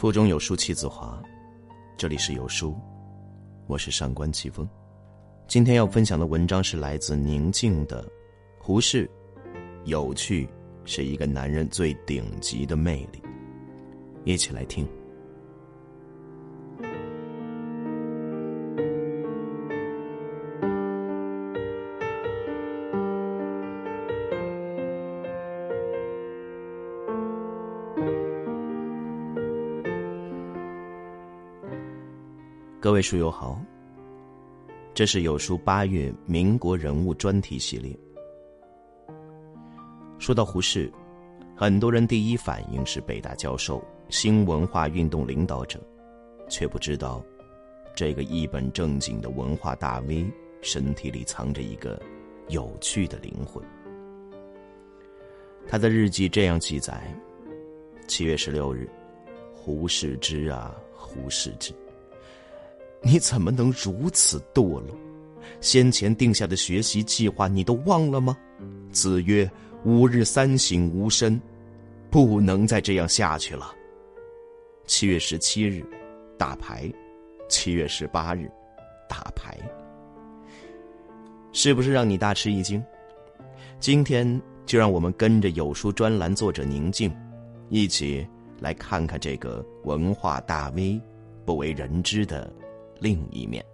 腹中有书气自华，这里是有书，我是上官奇峰。今天要分享的文章是来自宁静的胡适。有趣是一个男人最顶级的魅力，一起来听。各位书友好，这是有书八月民国人物专题系列。说到胡适，很多人第一反应是北大教授、新文化运动领导者，却不知道，这个一本正经的文化大 V 身体里藏着一个有趣的灵魂。他的日记这样记载：七月十六日，胡适之啊，胡适之。你怎么能如此堕落？先前定下的学习计划你都忘了吗？子曰：“吾日三省吾身，不能再这样下去了。”七月十七日，打牌；七月十八日，打牌，是不是让你大吃一惊？今天就让我们跟着有书专栏作者宁静，一起来看看这个文化大 V 不为人知的。另一面，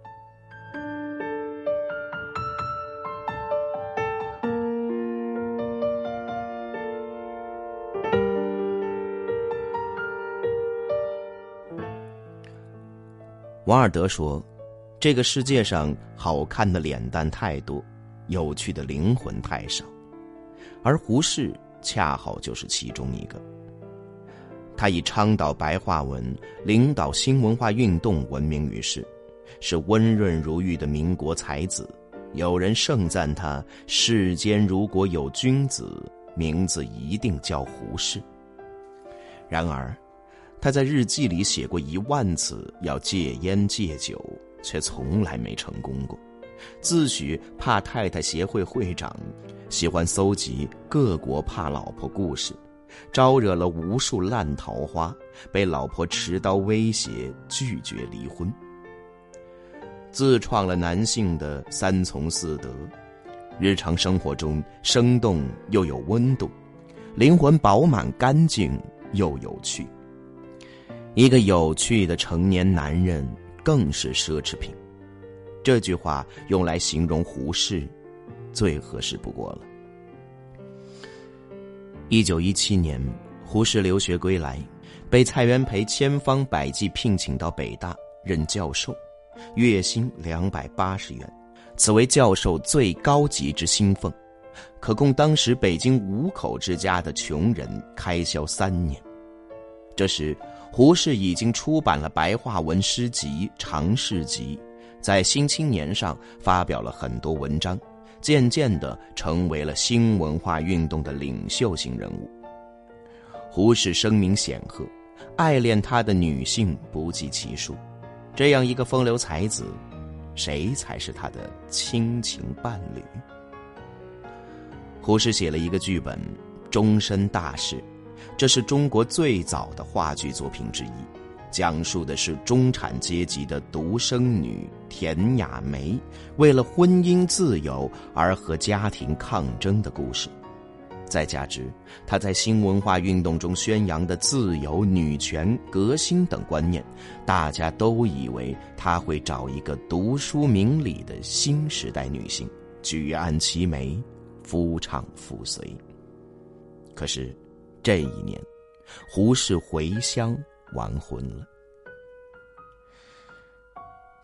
王尔德说：“这个世界上好看的脸蛋太多，有趣的灵魂太少，而胡适恰好就是其中一个。他以倡导白话文、领导新文化运动闻名于世。”是温润如玉的民国才子，有人盛赞他世间如果有君子，名字一定叫胡适。然而，他在日记里写过一万次要戒烟戒酒，却从来没成功过。自诩怕太太协会会长，喜欢搜集各国怕老婆故事，招惹了无数烂桃花，被老婆持刀威胁，拒绝离婚。自创了男性的三从四德，日常生活中生动又有温度，灵魂饱满干净又有趣。一个有趣的成年男人更是奢侈品。这句话用来形容胡适，最合适不过了。一九一七年，胡适留学归来，被蔡元培千方百计聘请到北大任教授。月薪两百八十元，此为教授最高级之薪俸，可供当时北京五口之家的穷人开销三年。这时，胡适已经出版了白话文诗集《长试集》，在《新青年》上发表了很多文章，渐渐的成为了新文化运动的领袖型人物。胡适声名显赫，爱恋他的女性不计其数。这样一个风流才子，谁才是他的亲情伴侣？胡适写了一个剧本《终身大事》，这是中国最早的话剧作品之一，讲述的是中产阶级的独生女田雅梅为了婚姻自由而和家庭抗争的故事。再加之他在新文化运动中宣扬的自由、女权、革新等观念，大家都以为他会找一个读书明理的新时代女性，举案齐眉，夫唱妇随。可是，这一年，胡适回乡完婚了。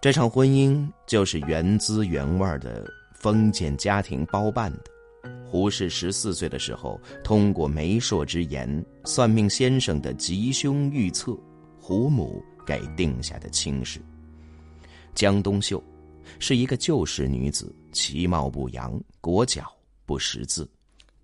这场婚姻就是原滋原味的封建家庭包办的。胡适十四岁的时候，通过媒妁之言、算命先生的吉凶预测，胡母给定下的亲事。江冬秀是一个旧式女子，其貌不扬，裹脚不识字。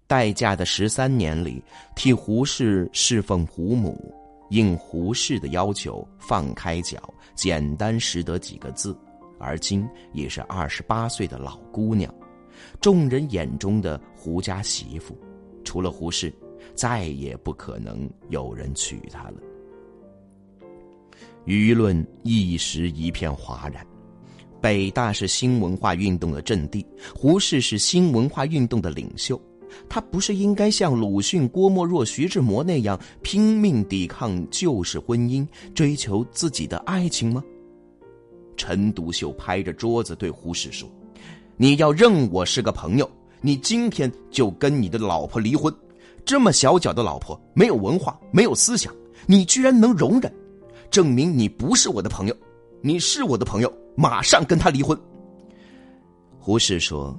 待嫁的十三年里，替胡适侍奉胡母，应胡适的要求放开脚，简单识得几个字。而今已是二十八岁的老姑娘。众人眼中的胡家媳妇，除了胡适，再也不可能有人娶她了。舆论一时一片哗然。北大是新文化运动的阵地，胡适是新文化运动的领袖，他不是应该像鲁迅、郭沫若、徐志摩那样拼命抵抗旧式婚姻，追求自己的爱情吗？陈独秀拍着桌子对胡适说：“你要认我是个朋友，你今天就跟你的老婆离婚。这么小脚的老婆，没有文化，没有思想，你居然能容忍，证明你不是我的朋友。你是我的朋友。”马上跟他离婚。胡适说：“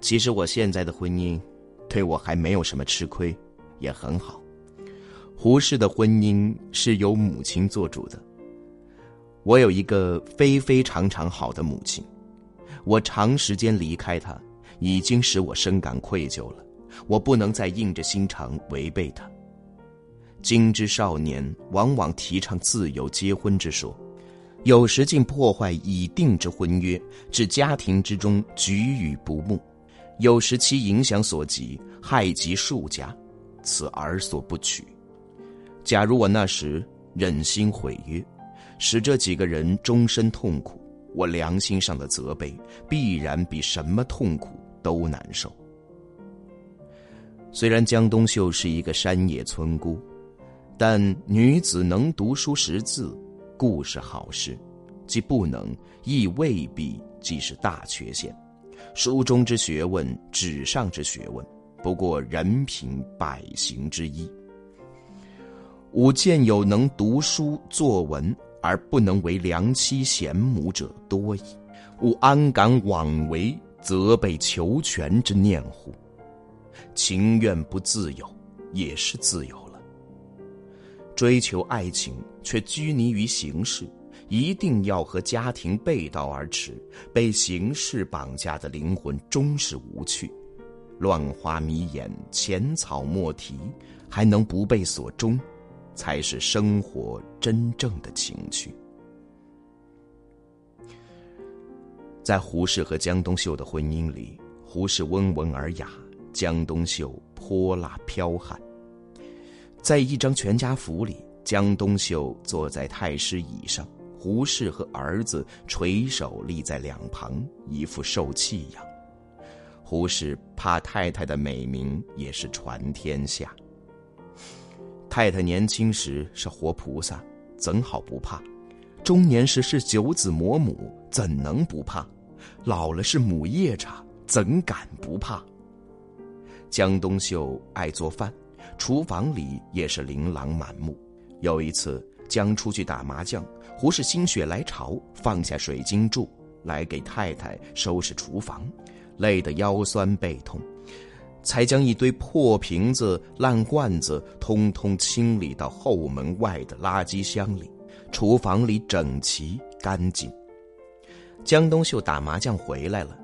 其实我现在的婚姻，对我还没有什么吃亏，也很好。”胡适的婚姻是由母亲做主的。我有一个非非常常好的母亲，我长时间离开他，已经使我深感愧疚了。我不能再硬着心肠违背他。今之少年往往提倡自由结婚之说。有时竟破坏已定之婚约，致家庭之中举与不睦；有时其影响所及，害及数家，此儿所不取。假如我那时忍心毁约，使这几个人终身痛苦，我良心上的责备必然比什么痛苦都难受。虽然江冬秀是一个山野村姑，但女子能读书识字。固是好事，既不能，亦未必即是大缺陷。书中之学问，纸上之学问，不过人品百行之一。吾见有能读书作文而不能为良妻贤母者多矣。吾安敢枉为责备求全之念乎？情愿不自由，也是自由了。追求爱情却拘泥于形式，一定要和家庭背道而驰，被形式绑架的灵魂终是无趣。乱花迷眼，浅草莫提，还能不被所终，才是生活真正的情趣。在胡适和江冬秀的婚姻里，胡适温文尔雅，江冬秀泼辣剽悍。在一张全家福里，江冬秀坐在太师椅上，胡适和儿子垂手立在两旁，一副受气样。胡适怕太太的美名也是传天下。太太年轻时是活菩萨，怎好不怕？中年时是九子魔母，怎能不怕？老了是母夜叉，怎敢不怕？江冬秀爱做饭。厨房里也是琳琅满目。有一次，江出去打麻将，胡适心血来潮，放下水晶柱来给太太收拾厨房，累得腰酸背痛，才将一堆破瓶子、烂罐子通通清理到后门外的垃圾箱里。厨房里整齐干净。江冬秀打麻将回来了，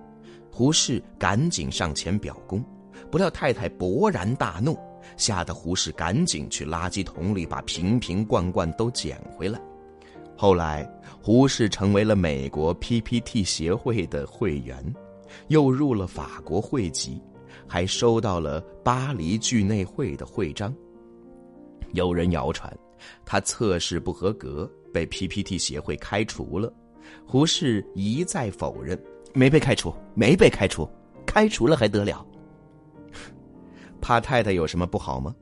胡适赶紧上前表功，不料太太勃然大怒。吓得胡适赶紧去垃圾桶里把瓶瓶罐罐都捡回来。后来，胡适成为了美国 PPT 协会的会员，又入了法国会籍，还收到了巴黎聚内会的徽章。有人谣传，他测试不合格，被 PPT 协会开除了。胡适一再否认，没被开除，没被开除，开除了还得了。怕太太有什么不好吗？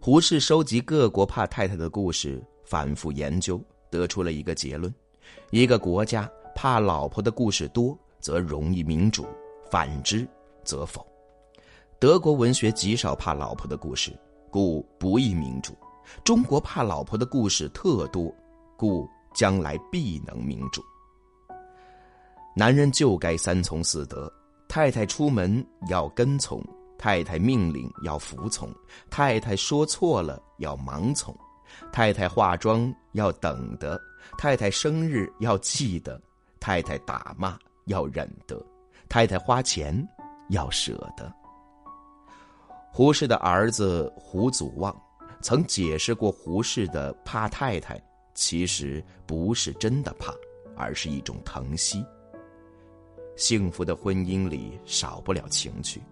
胡适收集各国怕太太的故事，反复研究，得出了一个结论：一个国家怕老婆的故事多，则容易民主；反之，则否。德国文学极少怕老婆的故事，故不易民主；中国怕老婆的故事特多，故将来必能民主。男人就该三从四德：太太出门要跟从。太太命令要服从，太太说错了要盲从，太太化妆要等得，太太生日要记得，太太打骂要忍得，太太花钱要舍得。胡适的儿子胡祖望曾解释过胡适的怕太太，其实不是真的怕，而是一种疼惜。幸福的婚姻里少不了情趣。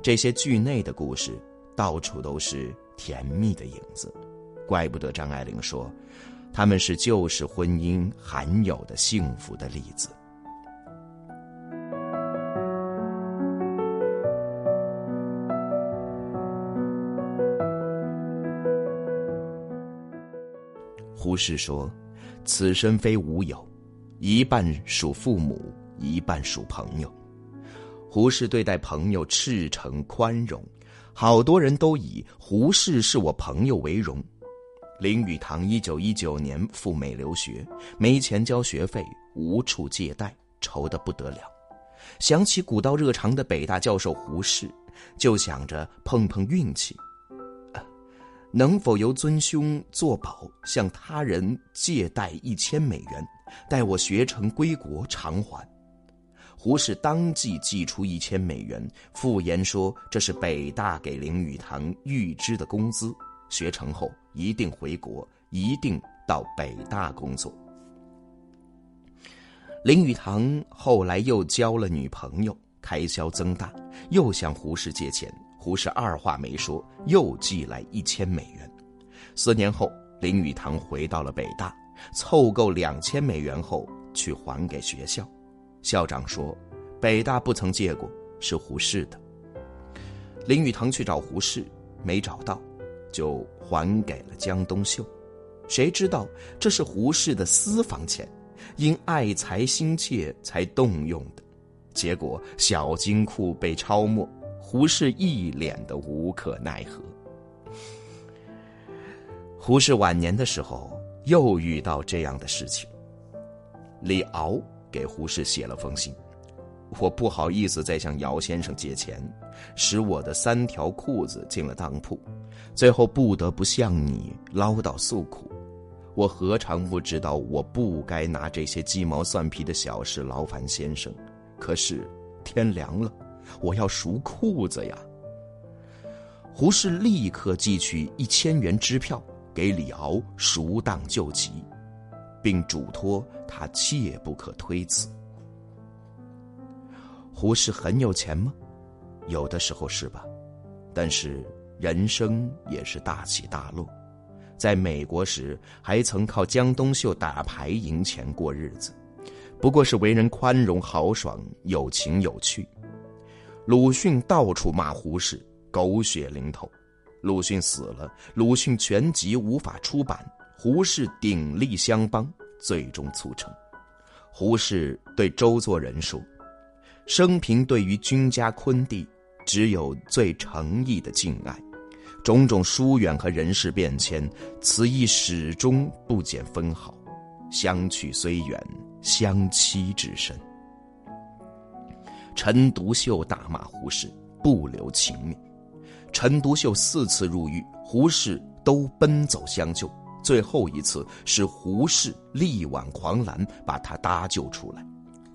这些剧内的故事，到处都是甜蜜的影子，怪不得张爱玲说：“他们是旧式婚姻罕有的幸福的例子。胡适说：“此身非吾有，一半属父母，一半属朋友。”胡适对待朋友赤诚宽容，好多人都以胡适是我朋友为荣。林语堂一九一九年赴美留学，没钱交学费，无处借贷，愁得不得了。想起古道热肠的北大教授胡适，就想着碰碰运气。能否由尊兄作保，向他人借贷一千美元，待我学成归国偿还？胡适当即寄出一千美元，附言说这是北大给林语堂预支的工资，学成后一定回国，一定到北大工作。林语堂后来又交了女朋友，开销增大，又向胡适借钱。胡适二话没说，又寄来一千美元。四年后，林语堂回到了北大，凑够两千美元后去还给学校。校长说：“北大不曾借过，是胡适的。”林语堂去找胡适，没找到，就还给了江冬秀。谁知道这是胡适的私房钱，因爱财心切才动用的，结果小金库被抄没。胡适一脸的无可奈何。胡适晚年的时候又遇到这样的事情。李敖给胡适写了封信：“我不好意思再向姚先生借钱，使我的三条裤子进了当铺，最后不得不向你唠叨诉苦。我何尝不知道我不该拿这些鸡毛蒜皮的小事劳烦先生？可是天凉了。”我要赎裤子呀！胡适立刻寄去一千元支票给李敖赎当救急，并嘱托他切不可推辞。胡适很有钱吗？有的时候是吧，但是人生也是大起大落。在美国时，还曾靠江冬秀打牌赢钱过日子，不过是为人宽容豪爽，有情有趣。鲁迅到处骂胡适，狗血淋头。鲁迅死了，鲁迅全集无法出版。胡适鼎力相帮，最终促成。胡适对周作人说：“生平对于君家昆弟，只有最诚意的敬爱。种种疏远和人事变迁，此意始终不减分毫。相去虽远，相期至深。”陈独秀大骂胡适不留情面，陈独秀四次入狱，胡适都奔走相救。最后一次是胡适力挽狂澜，把他搭救出来。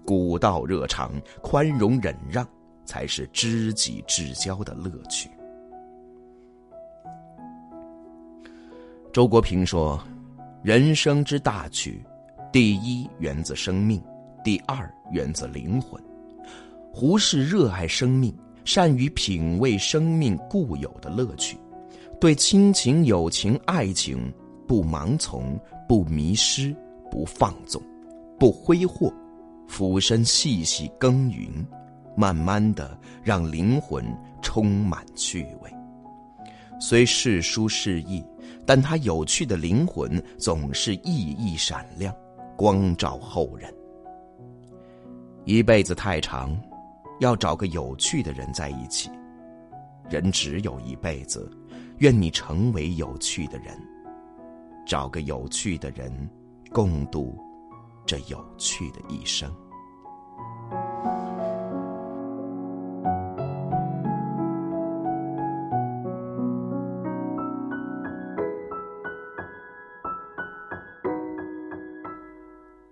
古道热肠，宽容忍让，才是知己至交的乐趣。周国平说：“人生之大趣，第一源自生命，第二源自灵魂。”胡适热爱生命，善于品味生命固有的乐趣，对亲情、友情、爱情不盲从、不迷失、不放纵、不挥霍，俯身细细耕耘，慢慢的让灵魂充满趣味。虽世书世意，但他有趣的灵魂总是熠熠闪亮，光照后人。一辈子太长。要找个有趣的人在一起，人只有一辈子，愿你成为有趣的人，找个有趣的人，共度这有趣的一生。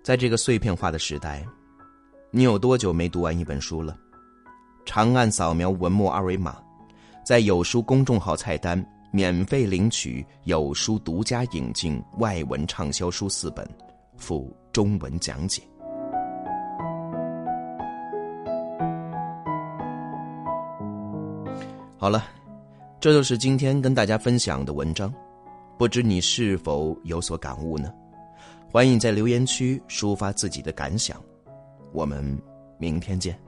在这个碎片化的时代，你有多久没读完一本书了？长按扫描文末二维码，在有书公众号菜单免费领取有书独家引进外文畅销书四本，附中文讲解。好了，这就是今天跟大家分享的文章，不知你是否有所感悟呢？欢迎在留言区抒发自己的感想。我们明天见。